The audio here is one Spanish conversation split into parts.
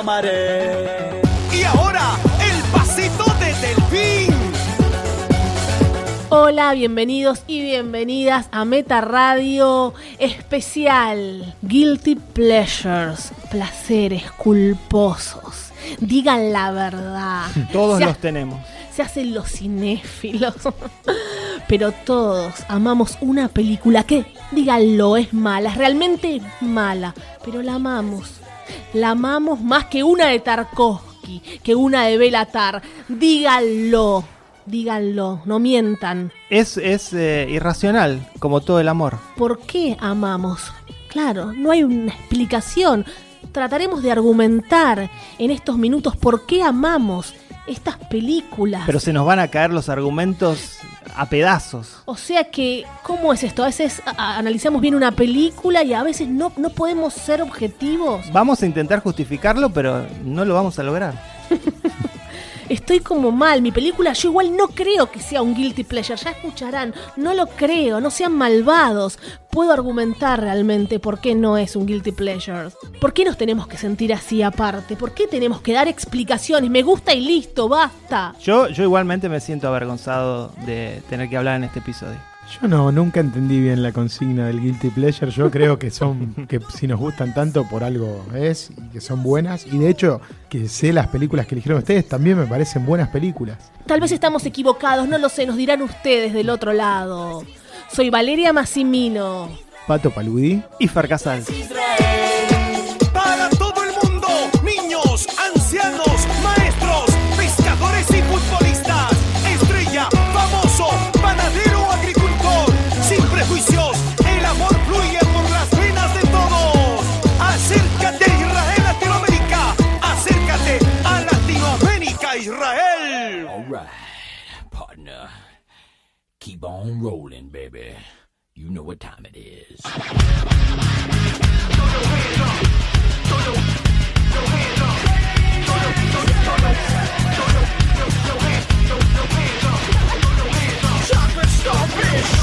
Amaré. Y ahora, el pasito de Delfín. Hola, bienvenidos y bienvenidas a Meta Radio especial Guilty Pleasures, placeres culposos. Digan la verdad. Todos Se los tenemos. Se hacen los cinéfilos. Pero todos amamos una película que, díganlo, es mala, es realmente mala. Pero la amamos. La amamos más que una de Tarkovsky, que una de Belatar. Díganlo. Díganlo, no mientan. Es, es eh, irracional, como todo el amor. ¿Por qué amamos? Claro, no hay una explicación. Trataremos de argumentar en estos minutos por qué amamos estas películas. Pero se nos van a caer los argumentos a pedazos. O sea que, ¿cómo es esto? A veces a- analizamos bien una película y a veces no, no podemos ser objetivos. Vamos a intentar justificarlo, pero no lo vamos a lograr. Estoy como mal, mi película, yo igual no creo que sea un guilty pleasure, ya escucharán, no lo creo, no sean malvados. Puedo argumentar realmente por qué no es un guilty pleasure. ¿Por qué nos tenemos que sentir así aparte? ¿Por qué tenemos que dar explicaciones? Me gusta y listo, basta. Yo, yo igualmente me siento avergonzado de tener que hablar en este episodio. Yo no, nunca entendí bien la consigna del guilty pleasure. Yo creo que son, que si nos gustan tanto por algo es y que son buenas. Y de hecho, que sé las películas que eligieron ustedes también me parecen buenas películas. Tal vez estamos equivocados, no lo sé, nos dirán ustedes del otro lado. Soy Valeria Massimino. Pato Paludí. Y Farcasal. keep on rolling, baby. You know what time it is. Chocolate starfish.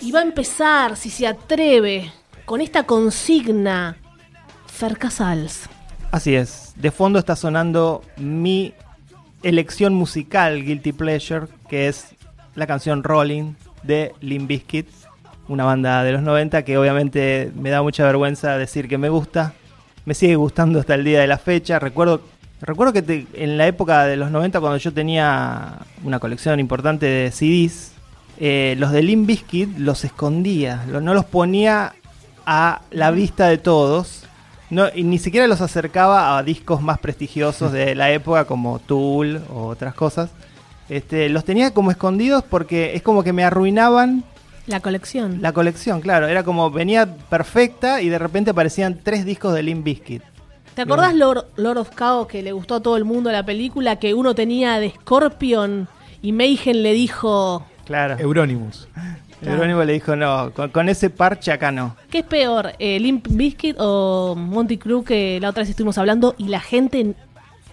Y va a empezar, si se atreve, con esta consigna. Fer Casals. Así es. De fondo está sonando mi elección musical Guilty Pleasure, que es la canción Rolling de Limp Bizkit, una banda de los 90 que obviamente me da mucha vergüenza decir que me gusta. Me sigue gustando hasta el día de la fecha. Recuerdo, recuerdo que en la época de los 90, cuando yo tenía una colección importante de CDs, eh, los de Limp Bizkit los escondía, no los ponía a la vista de todos. No, y ni siquiera los acercaba a discos más prestigiosos de la época como Tool o otras cosas. Este, los tenía como escondidos porque es como que me arruinaban La colección. la colección, claro. Era como venía perfecta y de repente aparecían tres discos de Limp Bizkit. ¿Te acordás Lord, Lord of Chaos que le gustó a todo el mundo la película? Que uno tenía de Scorpion y Mayhem le dijo... Claro. Euronymous. Jerónimo le dijo, no, con, con ese parche acá no. ¿Qué es peor, eh, Limp Bizkit o Monty Crew que la otra vez estuvimos hablando y la gente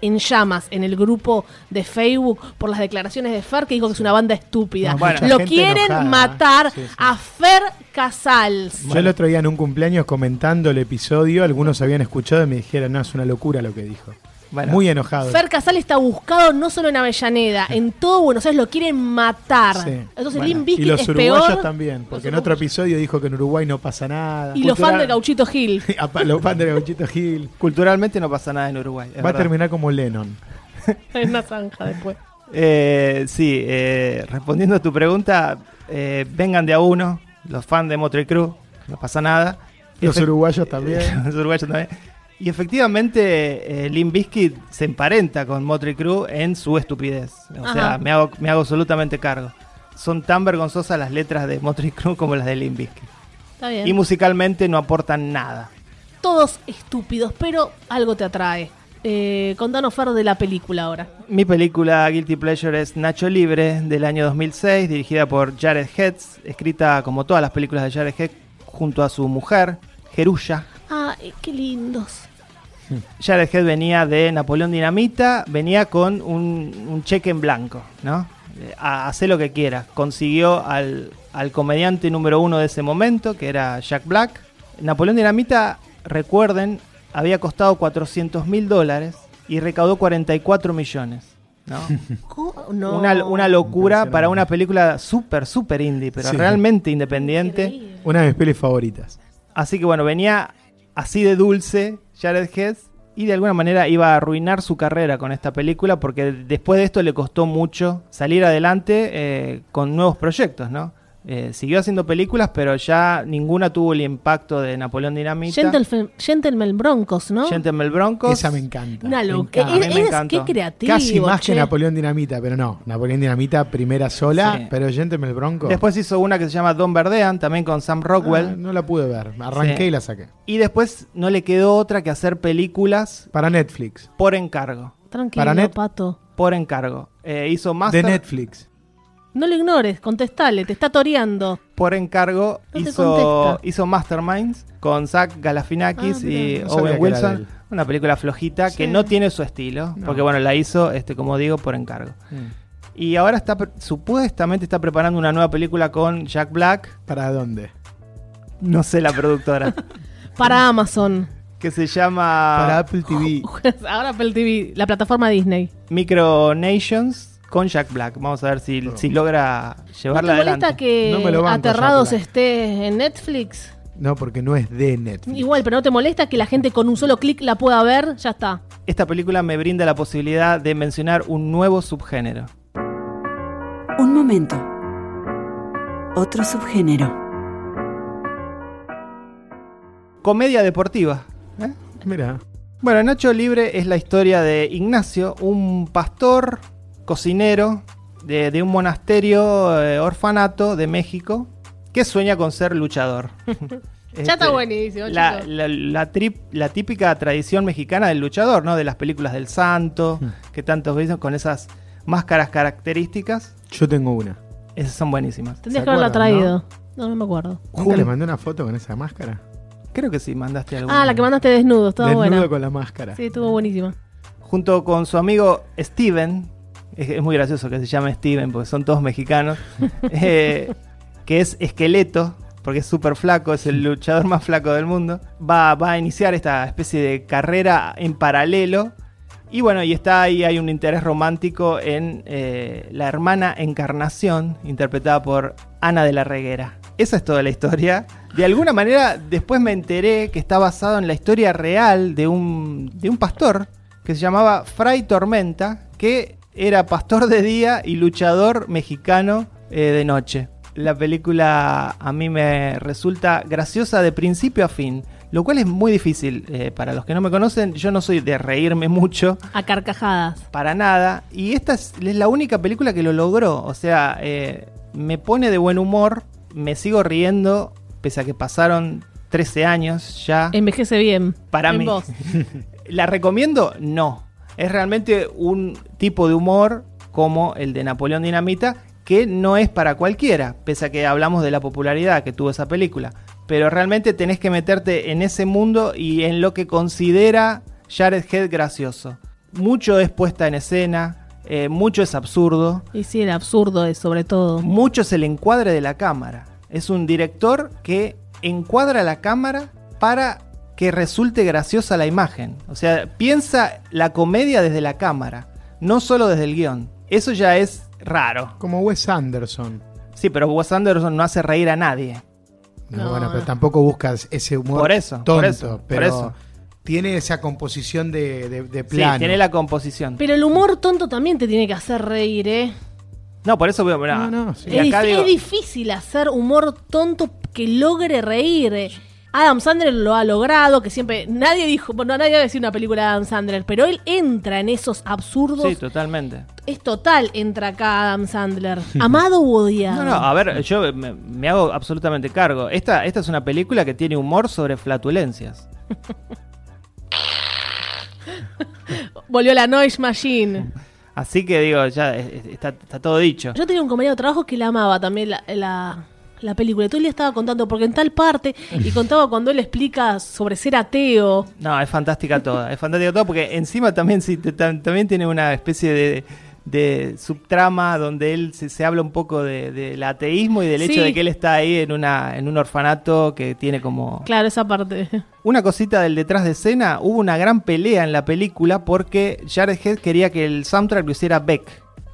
en, llamas en el grupo de Facebook por las declaraciones de Fer que dijo que es una banda estúpida? No, Lo quieren enojada. matar Sí, sí. a Fer Casals. Yo el otro día en un cumpleaños comentando el episodio, algunos habían escuchado y me dijeron, no, es una locura lo que dijo. Bueno. Muy enojado. Fer Casal está buscado no solo en Avellaneda, en todo Buenos Aires lo quieren matar. Sí. Entonces Bueno. Limp y los es uruguayos peor. también, porque en otro uruguayos. episodio dijo que en Uruguay no pasa nada. Y los fans de Gauchito Gil. Los fans de Gauchito Gil. Culturalmente no pasa nada en Uruguay. Va a terminar como Lennon. en una zanja después. Eh, sí, eh, respondiendo a tu pregunta, eh, vengan de a uno, los fans de Motley Crue, no pasa nada. Los uruguayos también. los uruguayos también. Y efectivamente, eh, Limp Bizkit se emparenta con Motley Crue en su estupidez. O Ajá. sea, me hago, me hago absolutamente cargo. Son tan vergonzosas las letras de Motley Crue como las de Limp Bizkit. Está bien. Y musicalmente no aportan nada. Todos estúpidos, pero algo te atrae. Eh, contanos, Fer, de la película ahora. Mi película Guilty Pleasure es Nacho Libre del año 2006, dirigida por Jared Hetz, escrita como todas las películas de Jared Hetz junto a su mujer, Gerulla. Ah, qué lindos. Jared Hetz venía de Napoleón Dinamita, venía con un, un cheque en blanco, ¿no? Eh, a- Hace lo que quiera. Consiguió al, al comediante número uno de ese momento, que era Jack Black. Napoleón Dinamita, recuerden, había costado 400 mil dólares y recaudó 44 millones, ¿no? Una, una locura para una película súper, súper indie, pero Sí. realmente independiente. Increíble. Una de mis pelis favoritas. Así que bueno, venía así de dulce Jared Hess y de alguna manera iba a arruinar su carrera con esta película porque después de esto le costó mucho salir adelante eh, con nuevos proyectos, ¿no? Eh, siguió haciendo películas, pero ya ninguna tuvo el impacto de Napoleón Dinamita. Gentleman, Gentleman Broncos, ¿no? Gentleman Broncos. Esa me encanta. Una Me loca. encanta. Es- me es- encantó. qué creativo. Casi más che. que Napoleón Dinamita, pero no. Napoleón Dinamita primera sola, Sí. pero Gentleman el Bronco. Después hizo una que se llama Don Verdean, también con Sam Rockwell. Ah, no la pude ver. Arranqué Sí. y la saqué. Y después no le quedó otra que hacer películas Para Netflix. por encargo. Tranquilo, Para net- pato. Por encargo. Eh, hizo Master. De Netflix. No lo ignores, contestale, te está toreando. Por encargo No hizo, Masterminds con Zach Galafinakis Ah, y No Owen Wilson. Una película flojita que no tiene su estilo. No. Porque bueno, la hizo, este, como digo, por encargo. Y ahora está supuestamente está preparando una nueva película con Jack Black. ¿Para dónde? No sé la productora. Para Amazon. que se llama Para Apple TV. Ahora Apple TV, la plataforma Disney. Micronations con Jack Black. Vamos a ver si, si logra ¿No te llevarla molesta adelante. que No me lo banco, Aterrados esté en Netflix? No, porque no es de Netflix. Igual, pero ¿no te molesta que la gente con un solo clic la pueda ver? Ya está. Esta película me brinda la posibilidad de mencionar un nuevo subgénero. Un momento. Otro subgénero. Comedia deportiva. ¿eh? Mira. Bueno, Nacho Libre es la historia de Ignacio, un pastor cocinero de, de un monasterio eh, orfanato de México que sueña con ser luchador. Ya está buenísimo, La, la- la trip- la típica tradición mexicana del luchador, ¿no? De las películas del santo, que tantos veis con esas máscaras características. Yo tengo una. Esas son buenísimas. Tendrías ¿Se que haberla traído. No, no me acuerdo. ¿Nunca les mandé una foto con esa máscara? Creo que sí, mandaste alguna. Ah, la que mandaste desnudo, estaba Desnudo buena. con la máscara. Sí, estuvo buenísima. junto con su amigo Steven, es, es muy gracioso que se llame Steven porque son todos mexicanos, eh, que es esqueleto, porque es súper flaco, es el luchador más flaco del mundo, va, va a iniciar esta especie de carrera en paralelo. Y bueno, y está ahí, hay un interés romántico en eh, la hermana Encarnación, interpretada por Ana de la Reguera. Esa es toda la historia. De alguna manera, después me enteré que está basado en la historia real de un, de un pastor que se llamaba Fray Tormenta, que era pastor de día y luchador mexicano eh, de noche. la película a mí me resulta graciosa de principio a fin, lo cual es muy difícil. Eh, para los que no me conocen, yo no soy de reírme mucho, A carcajadas. para nada, y esta es, es la única película que lo logró. O sea, eh, me pone de buen humor, me sigo riendo, pese a que pasaron 13 años ya. Envejece bien. Para En mí. vos. ¿La recomiendo? No. Es realmente un tipo de humor como el de Napoleón Dinamita, que no es para cualquiera, pese a que hablamos de la popularidad que tuvo esa película. Pero realmente tenés que meterte en ese mundo y en lo que considera Jared Head gracioso. Mucho es puesta en escena, eh, mucho es absurdo, Y sí, el absurdo es sobre todo. mucho es el encuadre de la cámara. Es un director que encuadra la cámara para que resulte graciosa la imagen. O sea, piensa la comedia desde la cámara, no solo desde el guion. Eso ya es raro. Como Wes Anderson. Sí, pero Wes Anderson no hace reír a nadie. No, No, bueno, no. pero tampoco buscas ese humor Por eso, tonto, por eso, por pero eso. tiene esa composición de, de, de Sí, plano. tiene la composición. Pero el humor tonto también te tiene que hacer reír, ¿eh? No, por eso veo. mirá, No, no, sí. Es, digo- es difícil hacer humor tonto que logre reír. Adam Sandler lo ha logrado, que siempre nadie dijo, bueno, nadie va a decir una película de Adam Sandler, pero él entra en esos absurdos. Sí, totalmente. es total, entra acá Adam Sandler. Amado o odiado. No, no, a ver, yo me, me hago absolutamente cargo. Esta, esta es una película que tiene humor sobre flatulencias. Volvió la Noise Machine. Así que digo, ya es- es- está, está todo dicho. Yo tenía un compañero de trabajo que la amaba también la, la, la película. Todo el día estaba contando, porque en tal parte, y contaba cuando él explica sobre ser ateo. No, es fantástica toda. Es fantástica toda porque encima también, sí, también tiene una especie de, de subtrama donde él se, se habla un poco de- del ateísmo y del Sí. hecho de que él está ahí en, una, en un orfanato que tiene como... Claro, esa parte. Una cosita del detrás de escena, hubo una gran pelea en la película porque Jared Head quería que el soundtrack lo hiciera Beck.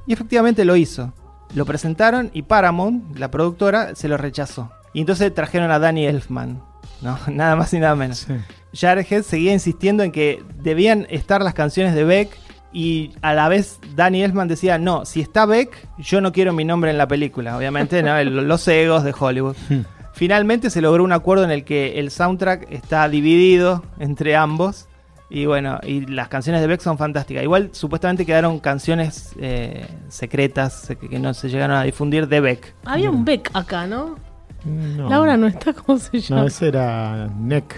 Y efectivamente lo hizo. Lo presentaron y Paramount, la productora, se lo rechazó. Y entonces trajeron a Danny Elfman. No, nada más y nada menos. Sí. Seguía insistiendo en que debían estar las canciones de Beck y a la vez Danny Elfman decía, no, si está Beck, yo no quiero mi nombre en la película. Obviamente, ¿no? El- los egos de Hollywood. Finalmente se logró un acuerdo en el que el soundtrack está dividido entre ambos. Y bueno, y las canciones de Beck son fantásticas. Igual supuestamente quedaron canciones eh, secretas que, que no se llegaron a difundir de Beck. Había un Beck acá, ¿no? No. Laura no está, ¿cómo se llama? No, ese era Neck.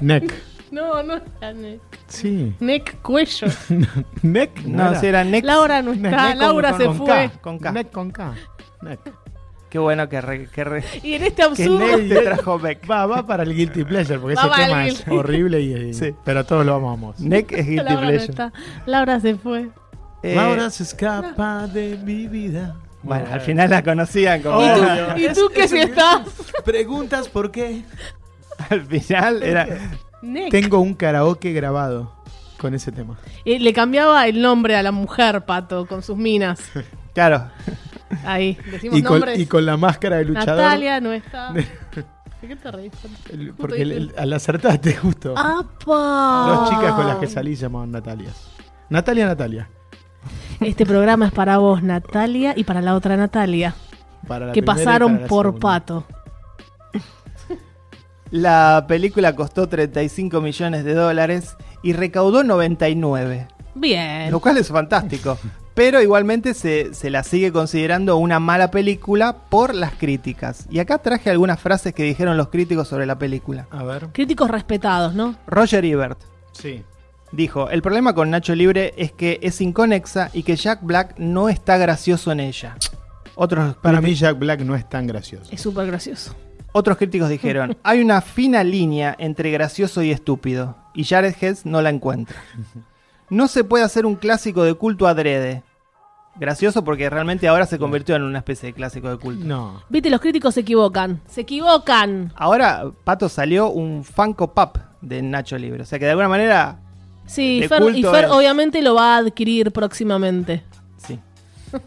Neck. No, no era Neck. Sí. Neck cuello. Neck. No, era. si era Neck. Laura no Neck está, con- Laura con- se con fue. K. Con K. Neck con K. Neck. Qué bueno que, re- que, re- Y en este que absurdo. Te trajo Beck. Va, va para el Guilty Pleasure, porque Va ese tema es horrible, y, y- Sí. pero todos lo amamos. Neck es Guilty Laura no Pleasure. está. Laura se fue. Eh, Laura se escapa de mi vida. Bueno, al final la conocían como. ¿Y tú. ¿y tú qué si estás? Preguntas por qué. Al final era. Neck. Tengo un karaoke grabado con ese tema. Eh, le cambiaba el nombre a la mujer, Pato, con sus minas. Claro. Ahí, decimos Y con, nombres. y con la máscara de luchador. Natalia no está. ¿De qué te reís? El- porque el- el- al acertaste justo. ¡Apa! Dos chicas con las que salí se llamaban Natalia. Natalia, Natalia. Este programa es para vos, Natalia, y para la otra Natalia, Para la que pasaron para la por segunda. Pato. La película costó 35 millones de dólares y recaudó 99. Bien. Lo cual es fantástico. Pero igualmente se, se la sigue considerando una mala película por las críticas. Y acá traje algunas frases que dijeron los críticos sobre la película. A ver. Críticos respetados, ¿no? Roger Ebert Sí. dijo, el problema con Nacho Libre es que es inconexa y que Jack Black no está gracioso en ella. Otros, Para mí Jack Black no es tan gracioso. Es súper gracioso. otros críticos dijeron, hay una fina línea entre gracioso y estúpido. Y Jared Hess no la encuentra. No se puede hacer un clásico de culto adrede. Gracioso porque realmente ahora se convirtió en una especie de clásico de culto. No. Viste, los críticos se equivocan. Se equivocan. Ahora, Pato, salió un Funko Pop de Nacho Libre. O sea que de alguna manera, Sí, De Fer, y Fer es. obviamente lo va a adquirir próximamente. sí.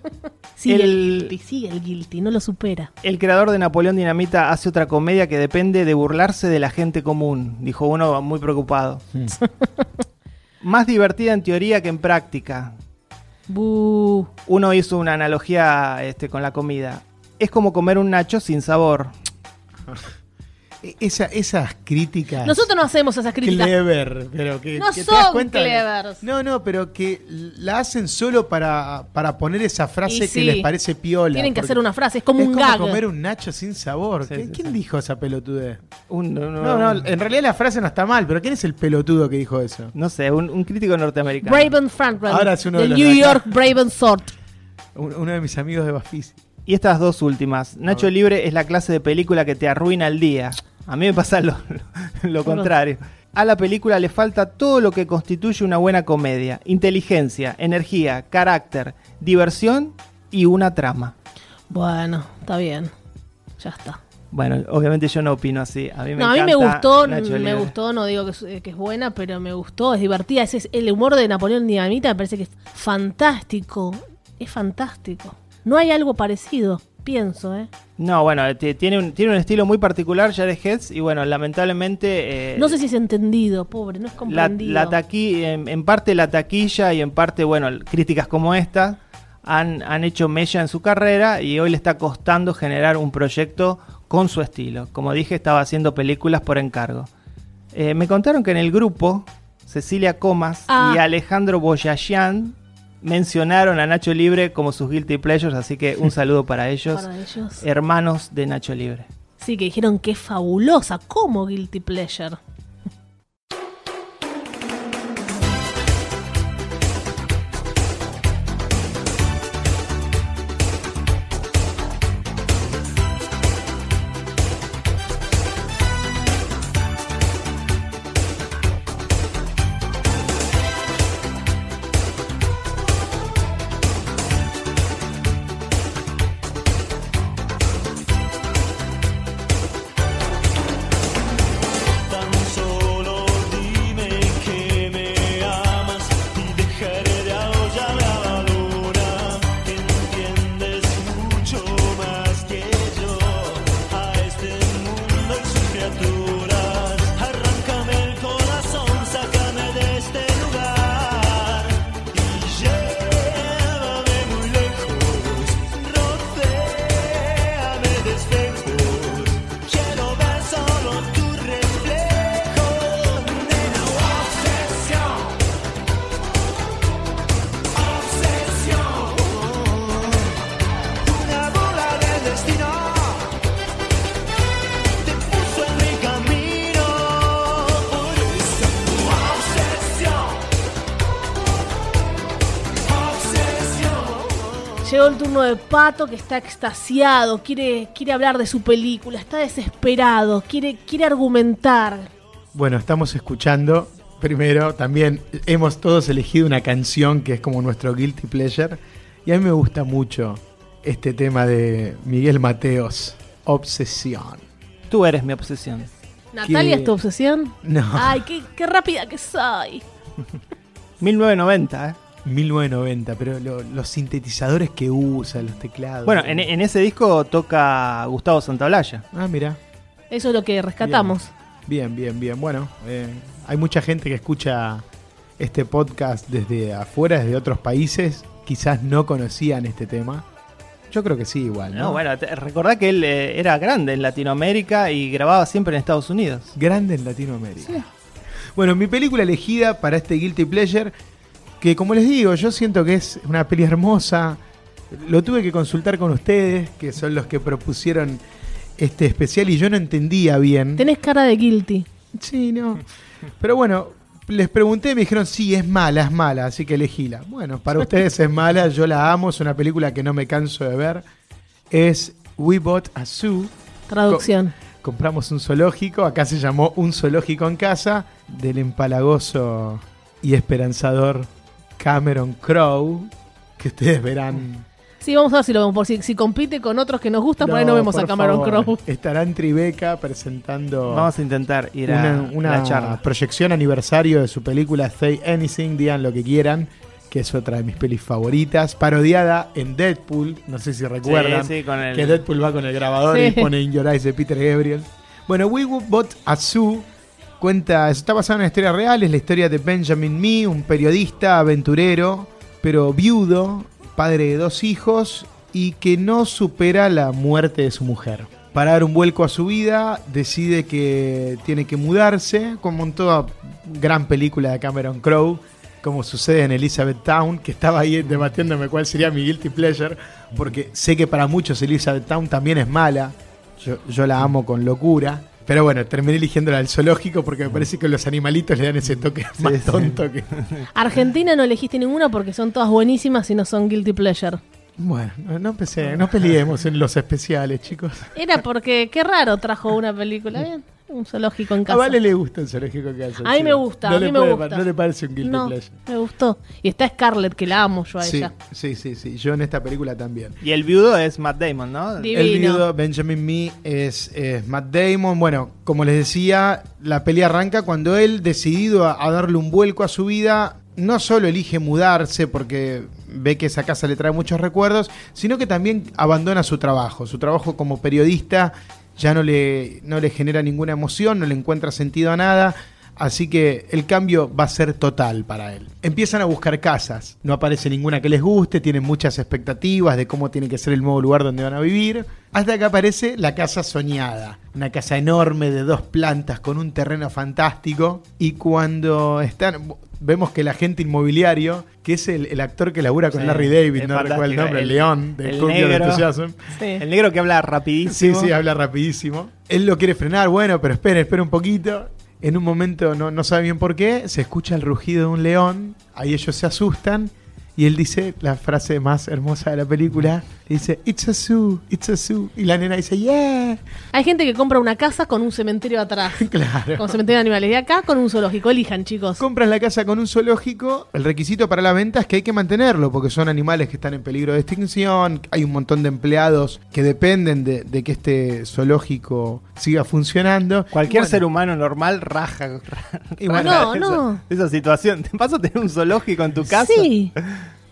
Sigue el, El- guilty, sigue el guilty, no lo supera. El creador de Napoleón Dinamita hace otra comedia que depende de burlarse de la gente común, dijo uno muy preocupado. Más divertida en teoría que en práctica. Uno hizo una analogía este, con la comida. es como comer un nacho sin sabor. Esa, esas críticas. Nosotros no hacemos esas críticas. Clever, pero que, No que te das son cuenta clevers. No, no, pero que la hacen solo para, para poner esa frase que les parece piola. Tienen que hacer una frase, es como es un como gag. comer un nacho sin sabor. Sí, ¿Qué- sí, ¿Quién sí. dijo esa pelotudez? Un- no, No, no, en realidad la frase no está mal, pero ¿quién es el pelotudo que dijo eso? no sé, un, un crítico norteamericano. Braven Franklin. Ahora es uno de del los New. York Braven Sword. Un- Uno de mis amigos de Bafisi. Y estas dos últimas. Nacho. Libre es la clase de película que te arruina el día. A mí me pasa lo, lo- lo contrario. A la película le falta todo lo que constituye una buena comedia. Inteligencia, energía, carácter, diversión y una trama. Bueno, está bien. Ya está. Bueno, obviamente yo no opino así. A mí me No, a mí me gustó, Nacho me gustó, no digo que es, que es buena, pero me gustó, es divertida. Ese es el humor de Napoleón Dinamita me parece que es fantástico. Es fantástico. No hay algo parecido, pienso, ¿eh? No, bueno, t- tiene un, tiene un estilo muy particular, Jared Heads, y bueno, lamentablemente... eh, No sé si es entendido, pobre, no es la, comprendido. la taqui- en, en parte la taquilla y en parte, bueno, críticas como esta han, han hecho mella en su carrera y hoy le está costando generar un proyecto con su estilo. Como dije, estaba haciendo películas por encargo. Eh, me contaron que en el grupo, Cecilia Comas Ah. y Alejandro Boyajian mencionaron a Nacho Libre como sus guilty pleasures, así que un saludo para ellos, Para ellos. hermanos de Nacho Libre. Sí, que dijeron que es fabulosa, como Guilty Pleasure. Turno de Pato que está extasiado, quiere, quiere hablar de su película, está desesperado, quiere, quiere argumentar. Bueno, estamos escuchando. Primero, también hemos todos elegido una canción que es como nuestro guilty pleasure. Y a mí me gusta mucho este tema de Miguel Mateos, Obsesión. Tú eres mi obsesión. ¿Natalia ¿Qué? es tu obsesión? No. Ay, qué, qué rápida que soy. 1990, ¿eh? 1990, pero lo- los sintetizadores que usa, los teclados. Bueno, en, en ese disco toca Gustavo Santaolalla. Ah, mira. Eso es lo que rescatamos. Bien, bien, bien. Bueno, eh, hay mucha gente que escucha este podcast desde afuera, desde otros países. Quizás no conocían este tema. Yo creo que sí, igual. ¿no? No, bueno, te- recordá que él eh, era grande en Latinoamérica y grababa siempre en Estados Unidos. Grande en Latinoamérica. Bueno, mi película elegida para este Guilty Pleasure, que como les digo, yo siento que es una peli hermosa. Lo tuve que consultar con ustedes, que son los que propusieron este especial, y yo no entendía bien. Tenés cara de guilty. Sí, no. Pero bueno, les pregunté y me dijeron, sí, es mala, es mala, así que elegíla. Bueno, para ustedes es mala, yo la amo, es una película que no me canso de ver. Es We Bought a Zoo. Traducción. Compramos un zoológico, acá se llamó Un zoológico en casa, del empalagoso y esperanzador Cameron Crowe, que ustedes verán. Sí, vamos a ver si lo vemos. Por si, si compite con otros que nos gustan, por ahí no No, vemos a Cameron. Crowe. Estará en Tribeca presentando Vamos a intentar ir a una, una la charla. proyección aniversario de su película Say Anything, digan lo que quieran, que es otra de mis pelis favoritas, parodiada en Deadpool, no sé si recuerdan, Sí, sí, con el- que Deadpool va con el grabador Sí. y pone In Your Eyes de Peter Gabriel. Bueno, We Bought a Zoo cuenta, está basada en una historia real, es la historia de Benjamin Mee, un periodista aventurero, pero viudo, padre de dos hijos y que no supera la muerte de su mujer. Para dar un vuelco a su vida, decide que tiene que mudarse, como en toda gran película de Cameron Crowe, como sucede en Elizabeth Town, que estaba ahí debatiéndome cuál sería mi guilty pleasure, porque sé que para muchos Elizabeth Town también es mala, yo, yo la amo con locura. Pero bueno, terminé eligiendo la del zoológico porque me parece que los animalitos le dan ese toque más sí. tonto que... Argentina no elegiste ninguna porque son todas buenísimas y no son guilty pleasure. Bueno, no, no, empecé- no peleemos en los especiales, chicos. Era porque qué raro trajo una película. Bien, un zoológico en A casa. Vale le gusta el zoológico en casa. A mí sí. me gusta, No a le mí me puede gusta. No le parece un guilty no, pleasure. me gustó. Y está Scarlett, que la amo yo a Sí, ella. sí, sí, sí. Yo en esta película también. Y el viudo es Matt Damon, ¿no? El viudo Benjamin Me es, es Matt Damon. Bueno, como les decía, la pelea arranca cuando él, decidido a, a darle un vuelco a su vida, no solo elige mudarse porque ve que esa casa le trae muchos recuerdos, sino que también abandona su trabajo. Su trabajo como periodista ya no le, no le genera ninguna emoción, no le encuentra sentido a nada. Así que el cambio va a ser total para él. Empiezan a buscar casas. No aparece ninguna que les guste, tienen muchas expectativas de cómo tiene que ser el nuevo lugar donde van a vivir. Hasta que aparece la casa soñada. Una casa enorme de dos plantas con un terreno fantástico. Y cuando están. Vemos que el agente inmobiliario, que es el, el actor que labura con Sí, Larry David, no recuerdo el nombre, el, león de el negro. Enthusiasm. Sí. El negro que habla Sí, rapidísimo. sí, habla rapidísimo. Él lo quiere frenar, bueno, pero espera, espera un poquito. En un momento, no, no sabe bien por qué, se escucha el rugido de un león, ahí ellos se asustan y él dice la frase más hermosa de la película, dice, It's a zoo, it's a zoo. Y la nena dice, yeah, Hay gente que compra una casa con un cementerio atrás. claro. Con cementerio de animales. Y acá con un zoológico. Elijan, chicos. Compras la casa con un zoológico, el requisito para la venta es que hay que mantenerlo, porque son animales que están en peligro de extinción, hay un montón de empleados que dependen de, de que este zoológico siga funcionando. Cualquier Bueno, ser humano normal raja. Y bueno, No, esa, no. Esa situación. ¿Te pasa a tener un zoológico en tu casa? Sí.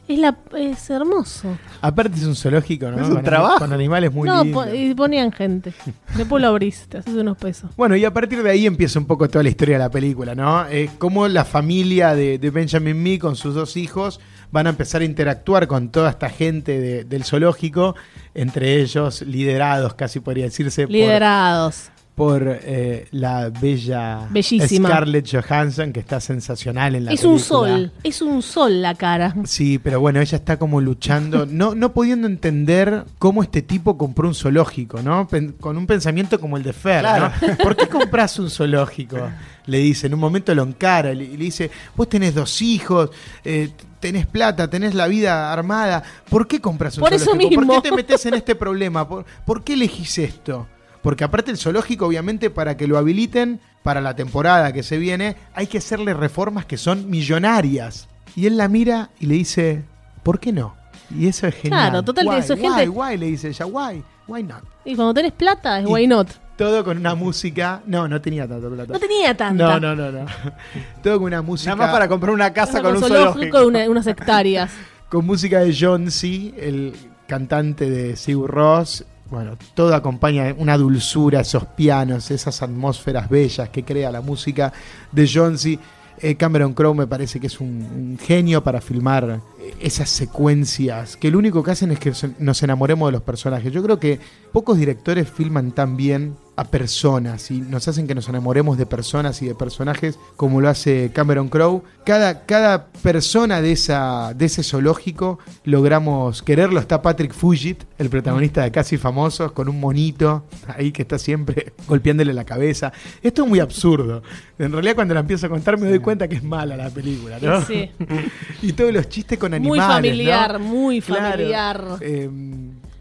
Es, la, es hermoso. Aparte es un zoológico, ¿no? Es un con, trabajo. con animales muy no, lindos. po- y ponían gente. Después lo abrís, te haces unos pesos. Bueno, y a partir de ahí empieza un poco toda la historia de la película, ¿no? Eh, cómo la familia de, de Benjamin Mee con sus dos hijos van a empezar a interactuar con toda esta gente de- del zoológico, entre ellos liderados, casi podría decirse, por- Liderados. por, eh, la bella Bellísima. Scarlett Johansson, que está sensacional en la Es película. un sol. Es un sol la cara. Sí, pero bueno, ella está como luchando, no, no pudiendo entender cómo este tipo compró un zoológico, ¿no? Pen- con un pensamiento como el de Fer, Claro. ¿no? ¿Por qué compras un zoológico? Le dice, en un momento lo encara y le, le dice, vos tenés dos hijos, eh, tenés plata, tenés la vida armada, ¿por qué compras un Por eso zoológico? ¿Por mismo. qué te metes en este problema? ¿Por, por qué elegís esto? Porque aparte el zoológico, obviamente, para que lo habiliten para la temporada que se viene, hay que hacerle reformas que son millonarias. Y él la mira y le dice, ¿por qué no? Y eso es genial. Claro, total, Why, eso es why, gente- why, le dice ella, why, why not? Y cuando tenés plata, es Y- why not. Todo con una música. No, no tenía tanto plata. No tenía tanta. No, no, no, no. Todo con una música. Nada más para comprar una casa con un zoológico zoológico. de una- unas hectáreas. con música de John C., el cantante de Sigur Ross. Bueno, todo acompaña una dulzura, esos pianos, esas atmósferas bellas que crea la música de C. Eh, Cameron Crowe me parece que es un, un genio para filmar eh, esas secuencias, que lo único que hacen es que nos enamoremos de los personajes. Yo creo que pocos directores filman tan bien a personas y nos hacen que nos enamoremos de personas y de personajes como lo hace Cameron Crowe. Cada, cada persona de, esa, de ese zoológico logramos quererlo. Está Patrick Fugit, el protagonista de Casi Famosos, con un monito ahí que está siempre golpeándole la cabeza. Esto es muy absurdo. En realidad cuando la empiezo a contar me doy cuenta que es mala la película, ¿no? Sí. y todos los chistes con Muy animales. familiar, ¿no? muy Claro. familiar. Eh,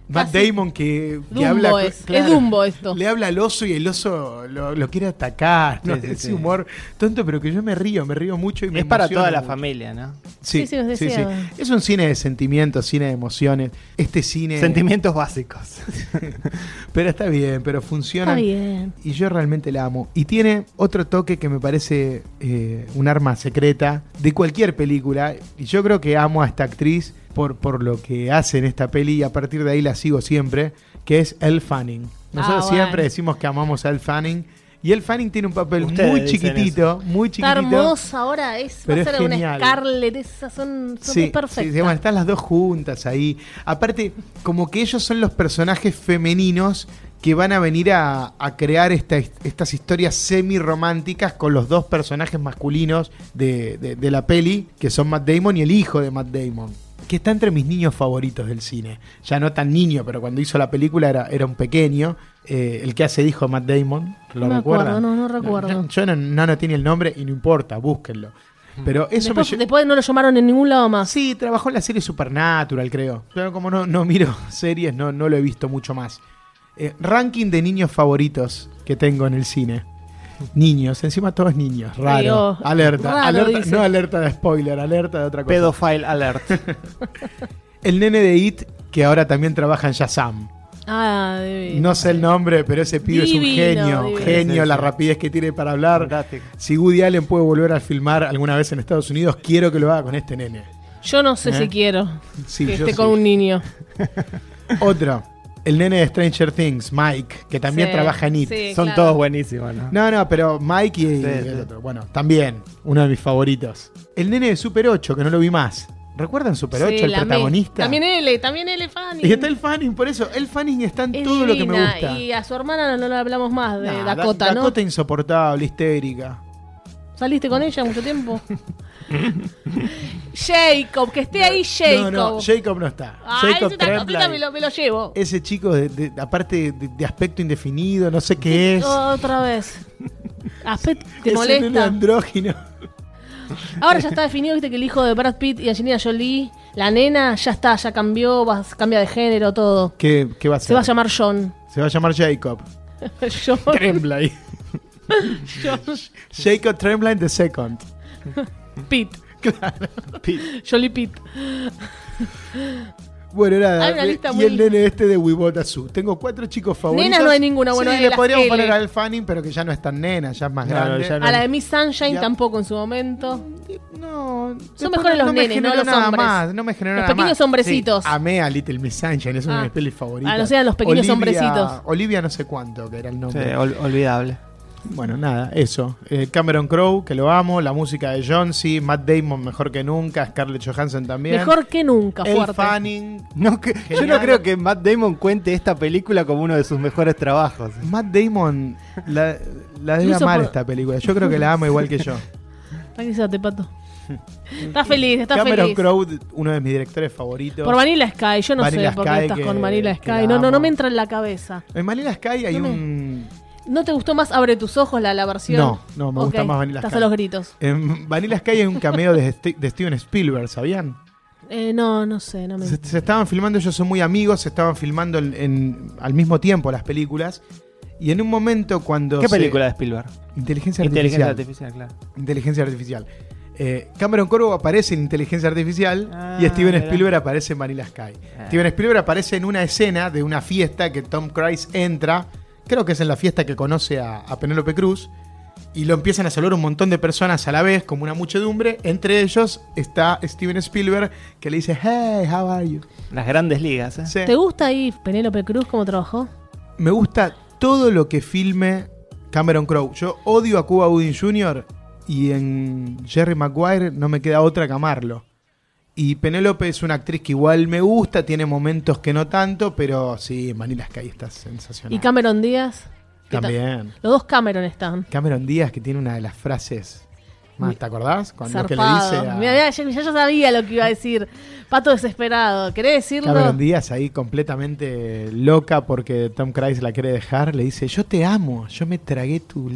Matt Damon que, que Dumbo habla es, es Dumbo esto. le habla al oso y el oso lo, lo quiere atacar ¿no? Sí, sí, ese sí. humor tonto pero que yo me río me río mucho y me Es para toda la mucho. familia, ¿no? sí, Sí, sí. es un cine de sentimientos cine de emociones este cine Sentimientos básicos. pero está bien pero funciona Está bien. y yo realmente la amo. Y tiene otro toque que me parece eh, un arma secreta de cualquier película. Y yo creo que amo a esta actriz por, por lo que hace en esta peli y a partir de ahí la sigo siempre, que es Elle Fanning. Nosotros Ah, siempre decimos que amamos a Elle Fanning Y el Fanning tiene un papel Ustedes muy chiquitito, muy Está chiquitito. hermosa ahora, es, va Pero a es ser una genial. Scarlett, esas son, son Sí, perfectas. sí, sí, bueno, están las dos juntas ahí. Aparte, como que ellos son los personajes femeninos que van a venir a, a crear esta- estas historias semi-románticas con los dos personajes masculinos de, de- de la peli, que son Matt Damon y el hijo de Matt Damon. Que está entre mis niños favoritos del cine. Ya no tan niño, pero cuando hizo la película era, era un pequeño. Eh, el que hace de Matt Damon. ¿Lo No recuerdan? acuerdo, no, no recuerdo. Yo no, no, no tiene el nombre y no importa, búsquenlo. Pero eso después, me después no lo llamaron en ningún lado más. Sí, trabajó en la serie Supernatural, creo. Pero como no, no miro series, no, no lo he visto mucho más. Eh, ranking de niños favoritos que tengo en el cine. Niños, encima todos niños. Raro. Alerta. raro, alerta dice. no alerta de spoiler, alerta de otra cosa. Pedophile alert. El nene de It, que ahora también trabaja en Shazam. Ah, de No sé el nombre, pero ese pibe es un Divino, genio. divino. Genio, la rapidez que tiene para hablar. Fantástico. Si Woody Allen puede volver a filmar alguna vez en Estados Unidos, quiero que lo haga con este nene. Yo no sé ¿Eh? si quiero Sí, que yo esté sí. con un niño. Otro, el nene de Stranger Things, Mike, que también Sí, trabaja en IT. sí, Son claro. todos buenísimos, ¿no? No, no, pero Mike y, el sí. otro. Bueno, también, uno de mis favoritos. El nene de Super 8, que no lo vi más. ¿Recuerdan Super 8, Sí, el la amé. protagonista? También L, también L Fanning. Y está el Fanning, por eso. El Fanning está en Es todo lo que me divina, gusta. Y a su hermana no le hablamos más de Nah, Dakota, Da- ¿no? Dakota insoportable, histérica. ¿Saliste con ella mucho tiempo? Jacob, que esté ahí Jacob. No, no, Jacob no está. Ay, Jacob me lo, me lo llevo. Ese chico, de, de- aparte de, de aspecto indefinido, no sé qué es. Otra vez. Aspect, ¿Te molesta? andrógino. Ahora ya está definido, viste que el hijo de Brad Pitt y Angelina Jolie, la nena, ya está, ya cambió, va- cambia de género, todo. ¿Qué, qué va a ser? Se va a llamar John. Se va a llamar Jacob. John. Tremblay. John Jacob Tremblay the second. Pitt. Pi- Jolie Pitt. Bueno, nada. Hay una lista y muy- el nene este de Wibota Su. Tengo cuatro chicos favoritos. Nenas no hay ninguna, bueno, sí, le podríamos L. poner al Fanning, pero que ya no es tan nena, ya es más No, grande. ya no. A la de Miss Sunshine Ya. tampoco en su momento. No, después mejores los no nenes, no los nada hombres. Más, no me generó Los nada pequeños más. hombrecitos. Sí, amé a Little Miss Sunshine, es una Ah. de mis pelis favoritas. Ah, no sean los pequeños Olivia- hombrecitos. Olivia no sé cuánto, que era el sí, nombre. ol- olvidable. Bueno, nada, eso. Eh, Cameron Crowe, que lo amo. La música de John C. Matt Damon, mejor que nunca. Scarlett Johansson también. Mejor que nunca, El fuerte. Fanning. No, que- yo no creo que Matt Damon cuente esta película como uno de sus mejores trabajos. Matt Damon la, la debe amar por- esta película. Yo creo que la ama igual que yo. Tranquilízate, pato. Está feliz, está Cameron feliz. Crowe, uno de mis directores favoritos. Por Vanilla Sky, yo no Vanilla sé por qué estás que- con Vanilla que Sky. No, no, no me entra en la cabeza. En Vanilla Sky hay No me- un. ¿No te gustó más Abre tus ojos la, la versión? No, no, me gusta más Vanilla Estás Sky. a los gritos. En Vanilla Sky hay un cameo de, Steven Spielberg, ¿sabían? Eh, no, no sé, no me Se, se estaban filmando, ellos son muy amigos, se estaban filmando en- en- al mismo tiempo las películas. Y en un momento cuando. ¿Qué se- película de Spielberg? Inteligencia Inteligencia Artificial. artificial, claro. Inteligencia Artificial. Eh, Cameron Crowe aparece en Inteligencia Artificial Ah, y Steven mira. Spielberg aparece en Vanilla Sky. Ah. Steven Spielberg aparece en una escena de una fiesta que Tom Cruise entra, creo que es en la fiesta que conoce a, a Penélope Cruz, y lo empiezan a saludar un montón de personas a la vez, como una muchedumbre. Entre ellos está Steven Spielberg, que le dice, hey, how are you? Las grandes ligas, ¿eh? Sí. ¿Te gusta ahí Penélope Cruz cómo trabajó? Me gusta todo lo que filme Cameron Crowe. Yo odio a Cuba Gooding Jr. y en Jerry Maguire no me queda otra que amarlo. Y Penélope es una actriz que igual me gusta, tiene momentos que no tanto, pero sí, Manila Sky está sensacional. ¿Y Cameron Díaz? También. Los dos Cameron están. Cameron Díaz que tiene una de las frases más, ¿te acordás? Cuando que le dice a Mirá, mirá, ya, ya yo sabía lo que iba a decir. Pato desesperado. ¿Querés decirlo? Cameron Díaz ahí completamente loca porque Tom Cruise la quiere dejar, le dice, yo te amo, yo me tragué tu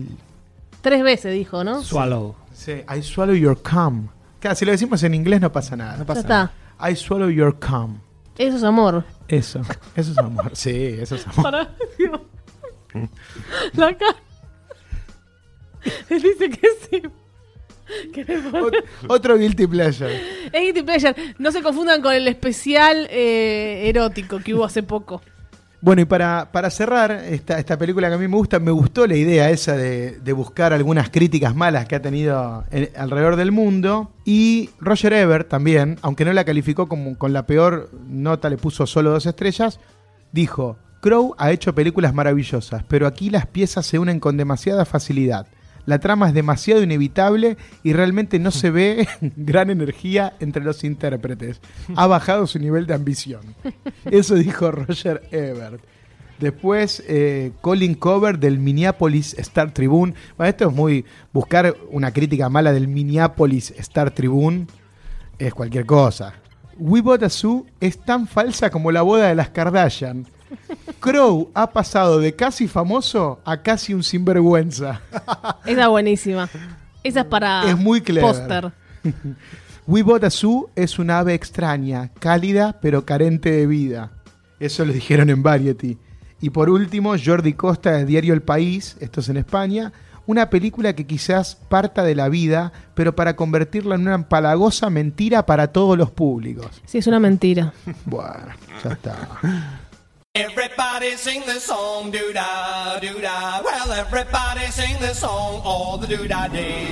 Tres veces dijo, ¿no? Swallow. Sí, I swallow your cum. Claro, si lo decimos en inglés no pasa nada. No Ya pasa está. I swallow your cum. Eso es amor. Eso, eso es amor. Sí, eso es amor. Dios. La cara. Él dice que sí. Otro guilty pleasure. Es Guilty Pleasure. No se confundan con el especial eh, erótico que hubo hace poco. Bueno, y para, para cerrar esta, película que a mí me gusta, me gustó la idea esa de, buscar algunas críticas malas que ha tenido en- alrededor del mundo. Y Roger Ebert también, aunque no la calificó como con la peor nota, le puso solo dos estrellas, dijo, Crow ha hecho películas maravillosas, pero aquí las piezas se unen con demasiada facilidad. La trama es demasiado inevitable y realmente no se ve gran energía entre los intérpretes. Ha bajado su nivel de ambición. Eso dijo Roger Ebert. Después, eh, Colin Cover del Minneapolis Star Tribune. Bueno, esto es muy. Buscar una crítica mala del Minneapolis Star Tribune es cualquier cosa. We Bought a Zoo es tan falsa como la boda de las Kardashian. Crow ha pasado de casi famoso a casi un sinvergüenza. Esa es buenísima. Esa es para Es muy póster. We Bought a Zoo es una ave extraña, cálida pero carente de vida. Eso lo dijeron en Variety. Y por último, Jordi Costa de Diario El País, esto es en España, una película que quizás parta de la vida, pero para convertirla en una empalagosa mentira para todos los públicos. Sí, es una mentira. Bueno, ya está. Everybody sing this song, doo da, doo da. Well, everybody sing this song all the doo da day.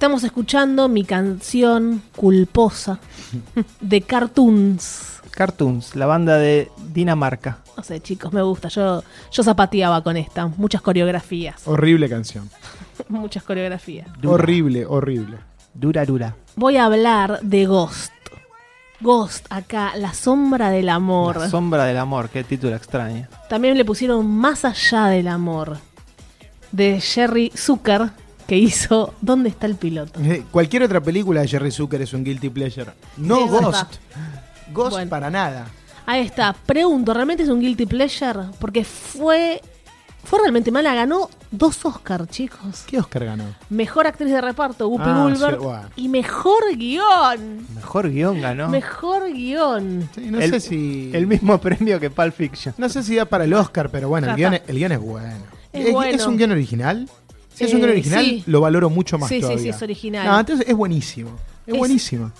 Estamos escuchando mi canción culposa de Cartoons. Cartoons, la banda de Dinamarca. No sé, chicos, me gusta. Yo, yo zapateaba con esta. Muchas coreografías. Horrible canción. Muchas coreografías. Dura. Horrible, horrible. Dura, dura. Voy a hablar de Ghost. Ghost, acá, la sombra del amor. La sombra del amor, qué título extraño. También le pusieron Más allá del amor. De Jerry Zucker, que hizo ¿Dónde está el piloto? Eh, Cualquier otra película de Jerry Zucker es un guilty pleasure. No Sí. Ghost. Ghost Bueno. para nada. Ahí está. Pregunto, ¿realmente es un guilty pleasure? Porque fue. Fue realmente mala. Ganó dos Oscars, chicos. ¿Qué Oscar ganó? Mejor actriz de reparto, Whoopi Ah, Goldberg. sí, bueno. Y mejor guion. Mejor guion ganó. Mejor guion. Sí, no el, sé si. el mismo premio que Pulp Fiction. No sé si da para el Oscar, pero bueno, el guion, es, el guion es bueno. Es bueno. un guion original? Si es un Eh, guion original, sí. lo valoro mucho más Sí, sí, todavía. sí, es original. No, entonces es buenísimo. Es, Es- buenísimo.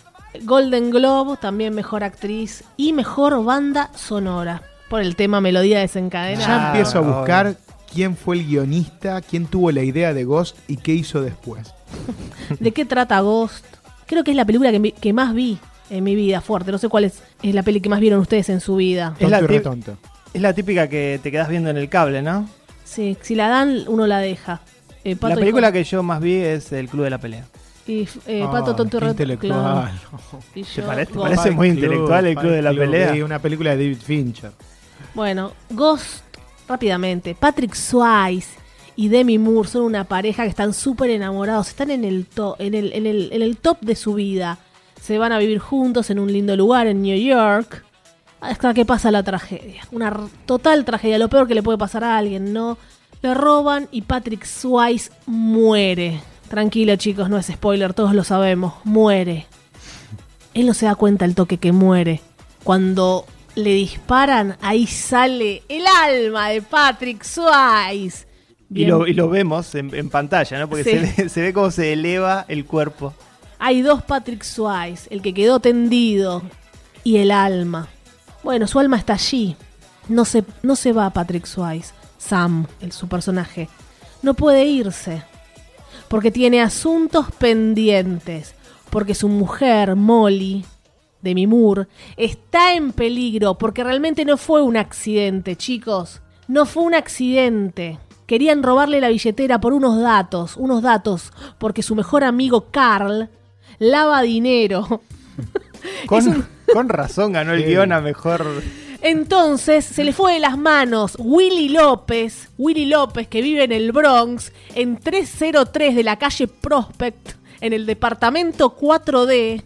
Golden Globe, también mejor actriz. Y mejor banda sonora. Por el tema Melodía Desencadenada. Ya empiezo a buscar quién fue el guionista, quién tuvo la idea de Ghost y qué hizo después. ¿De qué trata Ghost? Creo que es la película que, más vi en mi vida fuerte. No sé cuál es, es la peli que más vieron ustedes en su vida. Es la. Es la típica que te quedas viendo en el cable, ¿no? Sí, si la dan, uno la deja. Eh, Pato la película que yo más vi es El Club de la Pelea. y, eh, Pato Ah, Tonto y qué Reto- intelectual. claro. Y ¿Te yo, parece- te Ghost. parece muy intelectual el Club de la Pelea? Sí, una película de David Fincher. Bueno, Ghost, rápidamente. Patrick Swayze y Demi Moore son una pareja que están súper enamorados. Están en el, to- en, el, en, el, en el top de su vida. Se van a vivir juntos en un lindo lugar en New York. Hasta que pasa la tragedia. Una total tragedia. Lo peor que le puede pasar a alguien, ¿no? Le roban y Patrick Swayze muere. Tranquilo, chicos, no es spoiler, todos lo sabemos. Muere. Él no se da cuenta el toque que muere. Cuando le disparan, ahí sale el alma de Patrick Swayze. Y lo, y lo vemos en, en pantalla, ¿no? Porque Sí. se, ve, se ve cómo se eleva el cuerpo. Hay dos Patrick Swayze, el que quedó tendido y el alma. Bueno, su alma está allí. No se, no se va Patrick Swayze. Sam, el, su personaje, no puede irse. Porque tiene asuntos pendientes. Porque su mujer, Molly, de Mimur, está en peligro. Porque realmente no fue un accidente, chicos. No fue un accidente. Querían robarle la billetera por unos datos. Unos datos. Porque su mejor amigo, Carl, lava dinero. Con, con razón ganó el Sí. guion a mejor. Entonces se le fue de las manos Willy López, Willy López que vive en el Bronx, en 303 de la calle Prospect, en el departamento 4D.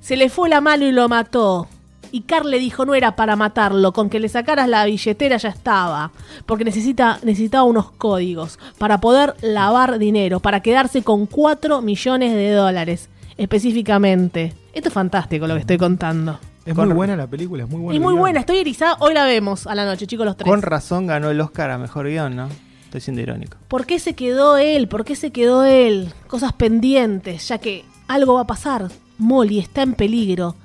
Se le fue la mano y lo mató. Y Carl le dijo no era para matarlo, con que le sacaras la billetera ya estaba, porque necesita, necesitaba unos códigos para poder lavar dinero, para quedarse con 4 millones de dólares, específicamente. Esto es fantástico lo que estoy contando. Es Con- muy buena la película, es muy buena. y muy buena, estoy erizada. Hoy la vemos a la noche, chicos, los tres. Con razón ganó el Oscar a Mejor Guión, ¿no? Estoy siendo irónico. ¿Por qué se quedó él? ¿Por qué se quedó él? Cosas pendientes, ya que algo va a pasar. Molly está en peligro.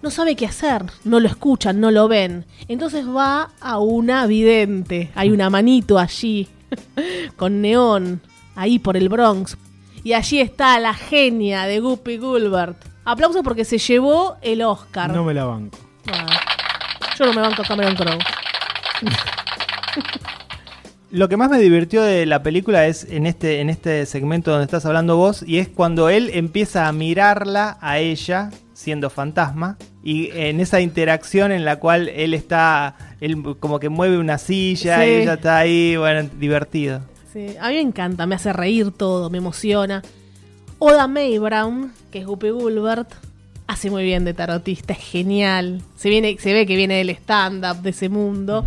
No sabe qué hacer, no lo escuchan, no lo ven. Entonces va a una vidente. Hay una manito allí, con neón, ahí por el Bronx. Y allí está la genia de Guppy Gulbert. Aplausos porque se llevó el Oscar. No me la banco. Ah, yo no me banco a Cameron Crowe. Lo que más me divirtió de la película es en este, en este segmento donde estás hablando vos, y es cuando él empieza a mirarla a ella, siendo fantasma, y en esa interacción en la cual él está, él como que mueve una silla Sí. y ella está ahí, bueno, divertido. Sí, a mí me encanta, me hace reír todo, me emociona. Oda May Brown, que es Guppy Gulbert, hace muy bien de tarotista, es genial. Se, viene, se ve que viene del stand-up de ese mundo.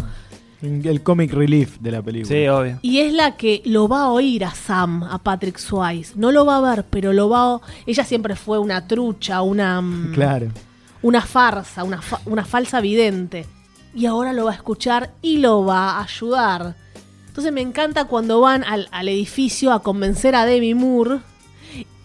El comic relief de la película. Sí, obvio. Y es la que lo va a oír a Sam, a Patrick Swayze. No lo va a ver, pero lo va a... Ella siempre fue una trucha, una... mm, Claro. una farsa, una, fa- una falsa vidente. Y ahora lo va a escuchar y lo va a ayudar. Entonces me encanta cuando van al, al edificio a convencer a Demi Moore.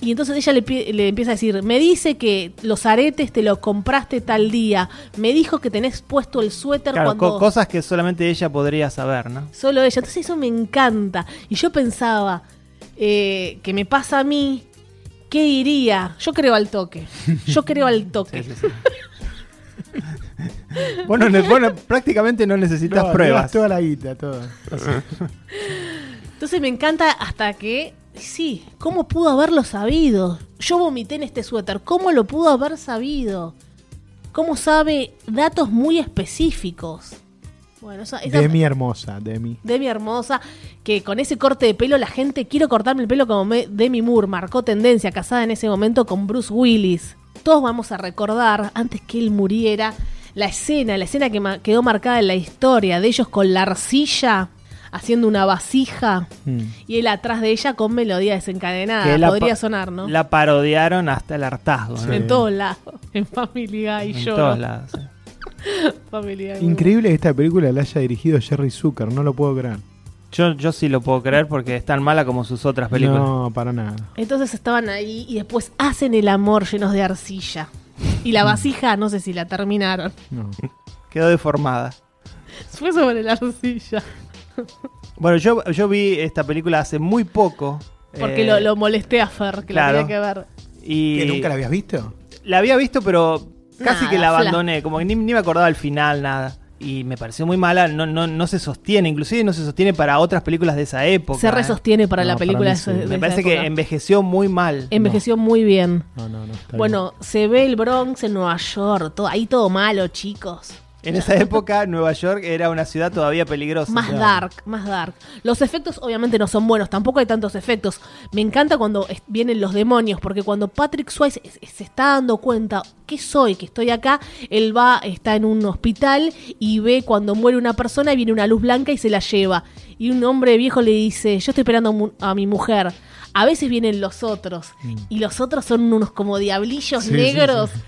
Y entonces ella le, pie- le empieza a decir, me dice que los aretes te los compraste tal día. Me dijo que tenés puesto el suéter Claro, cuando... co- cosas que solamente ella podría saber, ¿no? Solo ella. Entonces eso me encanta. Y yo pensaba eh, que me pasa a mí, ¿qué diría? Yo creo al toque. Yo creo al toque. Bueno, bueno, prácticamente no necesitas No, pruebas. toda la guita, toda. Entonces me encanta hasta que, sí, ¿cómo pudo haberlo sabido? Yo vomité en este suéter, ¿cómo lo pudo haber sabido? ¿Cómo sabe datos muy específicos? Bueno, esa, esa- Demi hermosa, Demi. Demi hermosa, que con ese corte de pelo la gente, quiero cortarme el pelo como me- Demi Moore, marcó tendencia, casada en ese momento con Bruce Willis. Todos vamos a recordar, antes que él muriera, la escena, la escena que ma- quedó marcada en la historia de ellos con la arcilla haciendo una vasija Mm. y él atrás de ella con melodía desencadenada. Que Podría sonar, ¿no? La parodiaron hasta el hartazgo, ¿no? En todos lados. En Family Guy En lloro. todos lados. sí. Family Guy. Increíble que esta película la haya dirigido Jerry Zucker, no lo puedo creer. Yo, yo sí lo puedo creer porque es tan mala como sus otras películas. No, para nada. Entonces estaban ahí y después hacen el amor llenos de arcilla. Y la vasija, no sé si la terminaron. No. Quedó deformada. Fue sobre la arcilla. Bueno, yo, yo vi esta película hace muy poco. Porque eh, lo, lo molesté a Fer, que claro. la tenía que ver. y ¿Que nunca la habías visto? la había visto, pero casi Nada, que la fla. abandoné. Como que ni, ni me acordaba el final, nada. Y me pareció muy mala. No, no, no se sostiene. Inclusive no se sostiene para otras películas de esa época. Se ¿eh? resostiene para No, la para película de, sí. de Me esa Me parece que época. envejeció muy mal. Envejeció muy bien. No, no, no. está Bueno, se ve el Bronx en Nueva York. todo- ahí todo malo, chicos. En esa época, Nueva York era una ciudad todavía peligrosa. Más dark, más dark. Los efectos obviamente no son buenos, tampoco hay tantos efectos. Me encanta cuando vienen los demonios, porque cuando Patrick Swayze se está dando cuenta que soy, que estoy acá, él va, está en un hospital y ve cuando muere una persona y viene una luz blanca y se la lleva. Y un hombre viejo le dice, yo estoy esperando a, mi mujer. A veces vienen los otros, y los otros son unos como diablillos Sí, sí, negros. sí.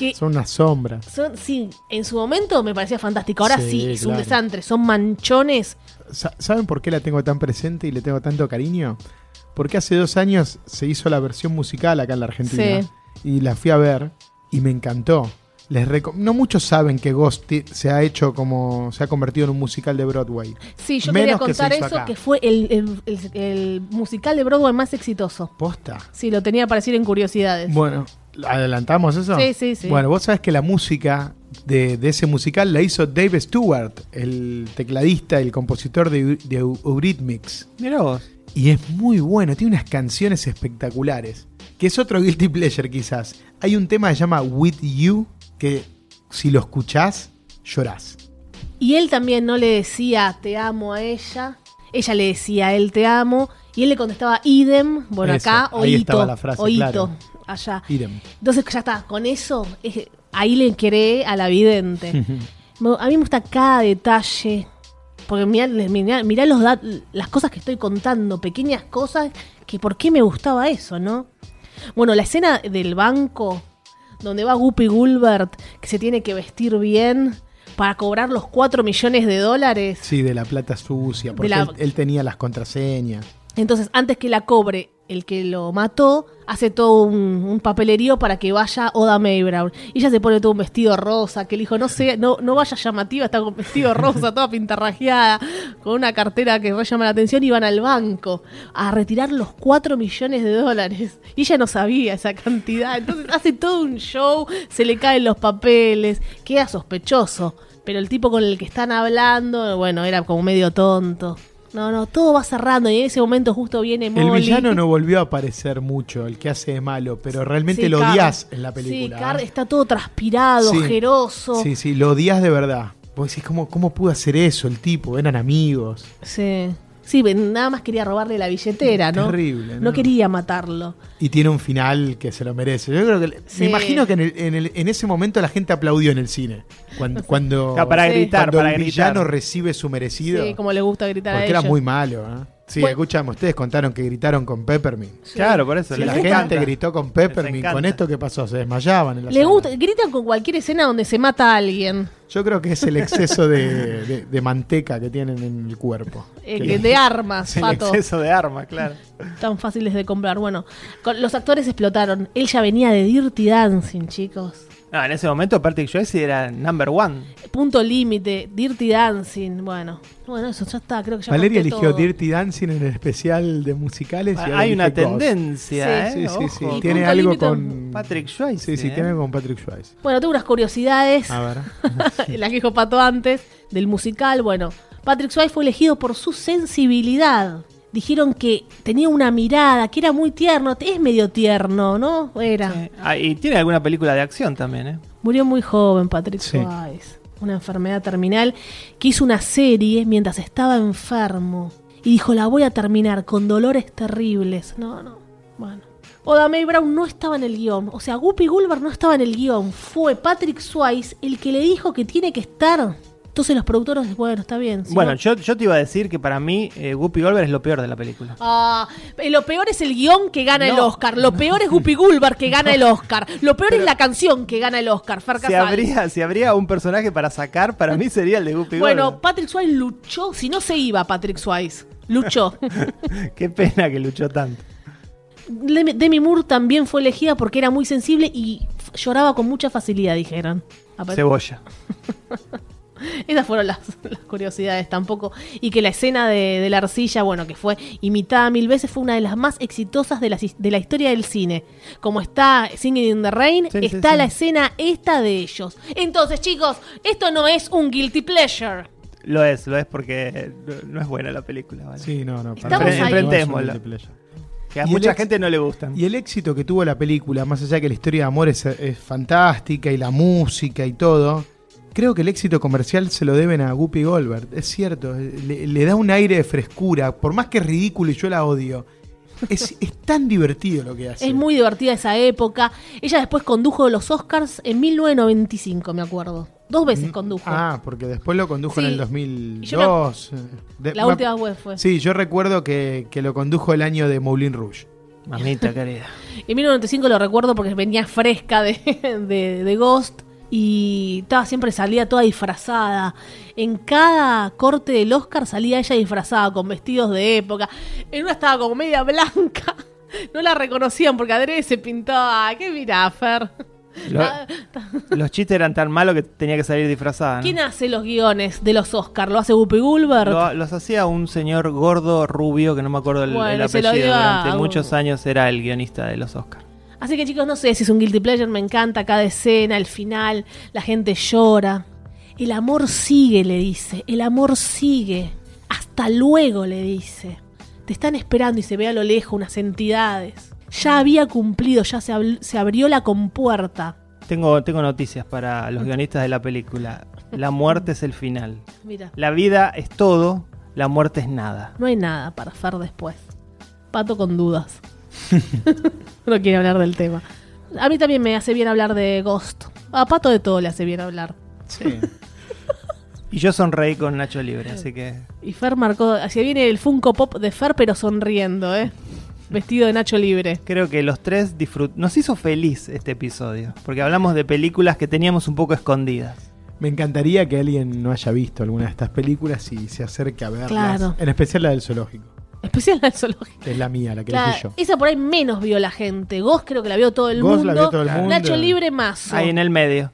Que Son unas sombras. son, sí, en su momento me parecía fantástico. Ahora sí, Sí, es un desastre. Son manchones Sa- ¿Saben por qué la tengo tan presente y le tengo tanto cariño? Porque hace dos años se hizo la versión musical acá en la Argentina. Sí. Y la fui a ver y me encantó. Les no muchos saben que Ghost se ha hecho como. se ha convertido en un musical de Broadway. Sí, yo Menos quería contar eso, acá. que fue el, el- el- el musical de Broadway más exitoso. ¿Posta? Sí, lo tenía para decir en curiosidades. Bueno, ¿adelantamos eso? Sí, sí, sí. Bueno, vos sabés que la música de, de ese musical la hizo Dave Stewart, el tecladista, el compositor de, de Eurythmics. Mirá vos. Y es muy bueno, tiene unas canciones espectaculares. Que es otro guilty pleasure quizás. Hay un tema que se llama With You, que si lo escuchás, llorás. Y él también no le decía te amo a ella, ella le decía a él te amo, y él le contestaba idem, bueno, Eso, acá, ahí oíto, estaba la frase, oíto, claro. Allá. Idem. Entonces ya está, con eso, ahí le creé a la vidente. A mí me gusta cada detalle. Porque mirá, mirá- mirá los las cosas que estoy contando, pequeñas cosas, que por qué me gustaba eso, ¿no? Bueno, la escena del banco, donde va Guppy Gulbert, que se tiene que vestir bien para cobrar los 4 millones de dólares. Sí, de la plata sucia, porque la- él, él tenía las contraseñas. Entonces, antes que la cobre el que lo mató, hace todo un, papelerío para que vaya Oda May Brown. Y ella se pone todo un vestido rosa, que el hijo no sé, no, no vaya llamativa, está con vestido rosa, toda pintarrajeada, con una cartera que va a llamar la atención y van al banco a retirar los 4 millones de dólares. Y ella no sabía esa cantidad. Entonces hace todo un show, se le caen los papeles, queda sospechoso. Pero el tipo con el que están hablando, bueno, era como medio tonto. No, no, todo va cerrando y en ese momento justo viene El Molly. villano no volvió a aparecer mucho, el que hace de malo, pero realmente Sí, lo odias en la película. Sí, Carr ¿eh? está todo transpirado, Sí. ojeroso. Sí, sí, lo odias de verdad. Vos decís, ¿cómo, ¿cómo pudo hacer eso el tipo? Eran amigos. Sí. Sí, nada más quería robarle la billetera, ¿no? Terrible, No, ¿no? quería matarlo. Y tiene un final que se lo merece. Yo creo que. Sí. Me imagino que en, el- en el- en ese momento la gente aplaudió en el cine. Cuando, cuando, para gritar, cuando para el gritar. villano recibe su merecido. Sí, como le gusta gritar a porque era muy malo. ¿eh? Sí, Bueno. escuchame, ustedes contaron que gritaron con Peppermint. Claro, por eso. Si la encanta. gente gritó con Peppermint, con esto, ¿qué pasó? Se desmayaban en la Le gusta, gritan con cualquier escena donde se mata a alguien. Yo creo que es el exceso de, de- de manteca que tienen en el cuerpo. eh, Que- que de armas, El pato. exceso de armas, claro. Tan fáciles de comprar. Bueno, con- los actores explotaron. Él ya venía de Dirty Dancing, chicos. No, en ese momento Patrick Swayze era number one. Punto límite, Dirty Dancing. Bueno, bueno, eso ya está. Creo que ya Valeria eligió todo. Dirty Dancing en el especial de musicales. y ahora Hay una tendencia, Sí. ¿eh? Sí, sí, sí. Y Tiene algo con. Patrick Swayze. Sí, sí, ¿eh? tiene algo con Patrick Swayze. Bueno, tengo unas curiosidades. A ver. la que dijo Pato antes, del musical. Bueno, Patrick Swayze fue elegido por su sensibilidad. Dijeron que tenía una mirada, que era muy tierno. Es medio tierno, ¿no? Era. Sí. Ah, y tiene alguna película de acción también, ¿eh? Murió muy joven Patrick Sí. Una enfermedad terminal que hizo una serie mientras estaba enfermo. Y dijo, la voy a terminar con dolores terribles. No, no. Bueno. Oda May Brown no estaba en el guion. O sea, Guppy Gulbert no estaba en el guion. Fue Patrick Swayze el que le dijo que tiene que estar. Entonces los productores, bueno, está bien. si Bueno, no- yo, yo te iba a decir que para mí eh, Whoopi Goldberg es lo peor de la película. Ah, eh, lo peor es el guion que gana el. Oscar. Lo peor es Guppy Gulbert que gana el Oscar. Lo peor es la canción que gana el Oscar. Si habría, si habría un personaje para sacar, para mí sería el de Bueno, Goldberg. Patrick Swayze luchó, si no se iba Patrick Swayze, luchó. Qué pena que luchó tanto. Demi Moore también fue elegida porque era muy sensible y lloraba con mucha facilidad, dijeron. Cebolla. Esas fueron las, las curiosidades tampoco. Y que la escena de, de la arcilla, bueno, que fue imitada mil veces, fue una de las más exitosas de la, de la historia del cine. Como está Singing in the Rain, Sí, está sí. la escena esta de ellos. Entonces, chicos, esto no es un guilty pleasure. Lo es, lo es porque no, es buena la película. ¿vale? Sí, no, no. Guilty pleasure. Que a Y el mucha ex- gente no le gustan. Y el éxito que tuvo la película, más allá de que la historia de amor es, es fantástica y la música y todo, creo que el éxito comercial se lo deben a Guppy Goldberg. Es cierto, le, le da un aire de frescura, por más que es ridículo y yo la odio. Es, es tan divertido lo que hace. Es muy divertida esa época. Ella después condujo los Oscars en 1995, me acuerdo. Dos veces condujo. Ah, porque después lo condujo en el Y yo me- 2002. eh, de- la me- última vez fue. Sí, yo recuerdo que, que lo condujo el año de Moulin Rouge. Mamita querida. En 1995 lo recuerdo porque venía fresca de, de, de Ghost y estaba siempre salía toda disfrazada. En cada corte del Oscar salía ella disfrazada con vestidos de época. En una estaba como media blanca. No la reconocían porque Adrede se pintaba. ¿Qué mirá, Fer? Lo- Ah, los chistes eran tan malos que tenía que salir disfrazada. ¿no? ¿Quién hace los guiones de los Oscar? ¿Lo hace Whoopi Goldberg? Lo- los hacía un señor gordo, rubio, que no me acuerdo el, Bueno, apellido. Durante a muchos años era el guionista de los Oscars. Así que chicos, no sé si es un guilty pleasure, me encanta cada escena, el final, la gente llora. El amor sigue, le dice, el amor sigue. Hasta luego, le dice. Te están esperando y se ve a lo lejos unas entidades. Ya había cumplido, ya se, abrió la compuerta. Tengo, tengo noticias para los guionistas de la película. La muerte es el final. Mira, La vida es todo, la muerte es nada. no hay nada para hacer después. Pato con dudas. no quiere hablar del tema. A mí también me hace bien hablar de Ghost. A Pato de todo le hace bien hablar. Sí. Y yo sonreí con Nacho Libre, así que Y Fer marcó, así viene el Funko Pop de Fer, pero sonriendo, ¿eh? vestido de Nacho Libre. Creo que los tres disfrut nos hizo feliz este episodio, porque hablamos de películas que teníamos un poco escondidas. Me encantaría que alguien no haya visto alguna de estas películas y se acerque a verlas. Claro. En especial la del zoológico, Especial del zoológico. que es la mía, la que Claro, elegí yo. esa por ahí menos vio la gente. Ghost creo que la vio todo el mundo. la vio todo el mundo. Nacho Libre más. Ahí en el medio.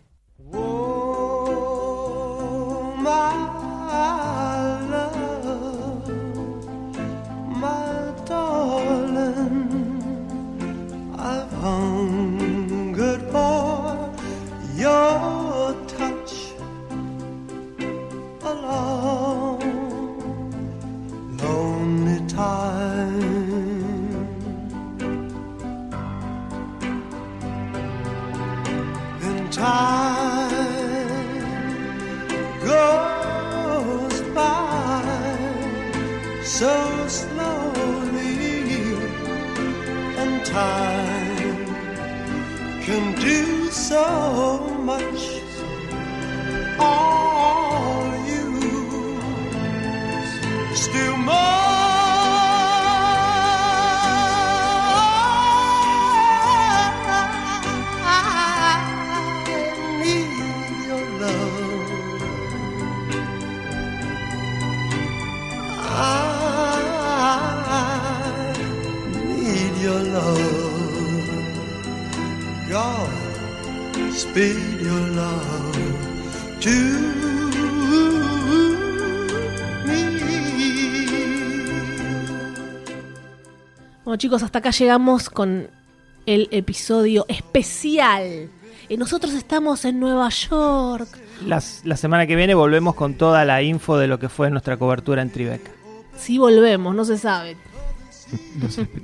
So much. All you still more Bueno chicos, hasta acá llegamos con el episodio especial. Y nosotros estamos en Nueva York. Las- la semana que viene volvemos con toda la info de lo que fue nuestra cobertura en Tribeca. Si volvemos, no se sabe.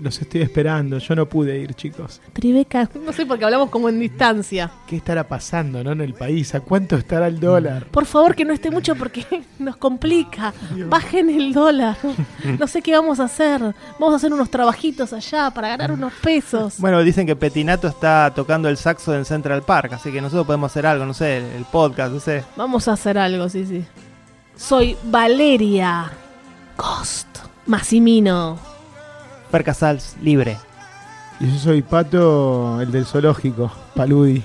Los, estoy esperando, yo no pude ir, chicos. Tribeca, no sé porque hablamos como en distancia. ¿Qué estará pasando no, en el país? ¿A cuánto estará el dólar? Por favor que no esté mucho porque nos complica. Bajen el dólar. No sé qué vamos a hacer. Vamos a hacer unos trabajitos allá para ganar unos pesos. Bueno, dicen que Petinato está tocando el saxo en Central Park, así que nosotros podemos hacer algo, no sé, el, el podcast, no sé. Vamos a hacer algo, sí, sí. Soy Valeria Cost Massimino. Per Casals, libre. Y yo soy Pato, el del zoológico, Paludi.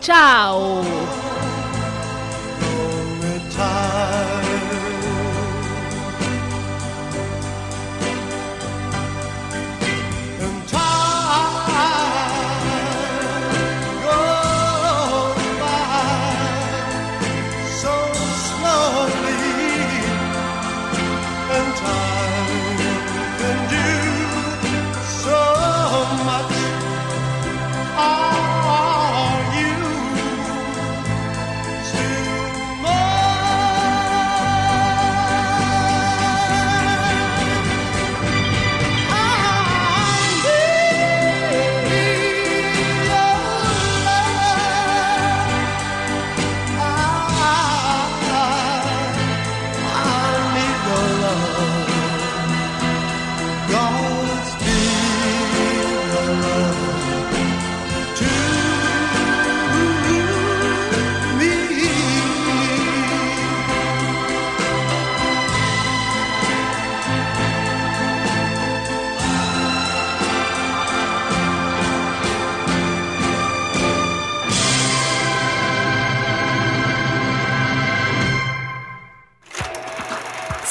Chao.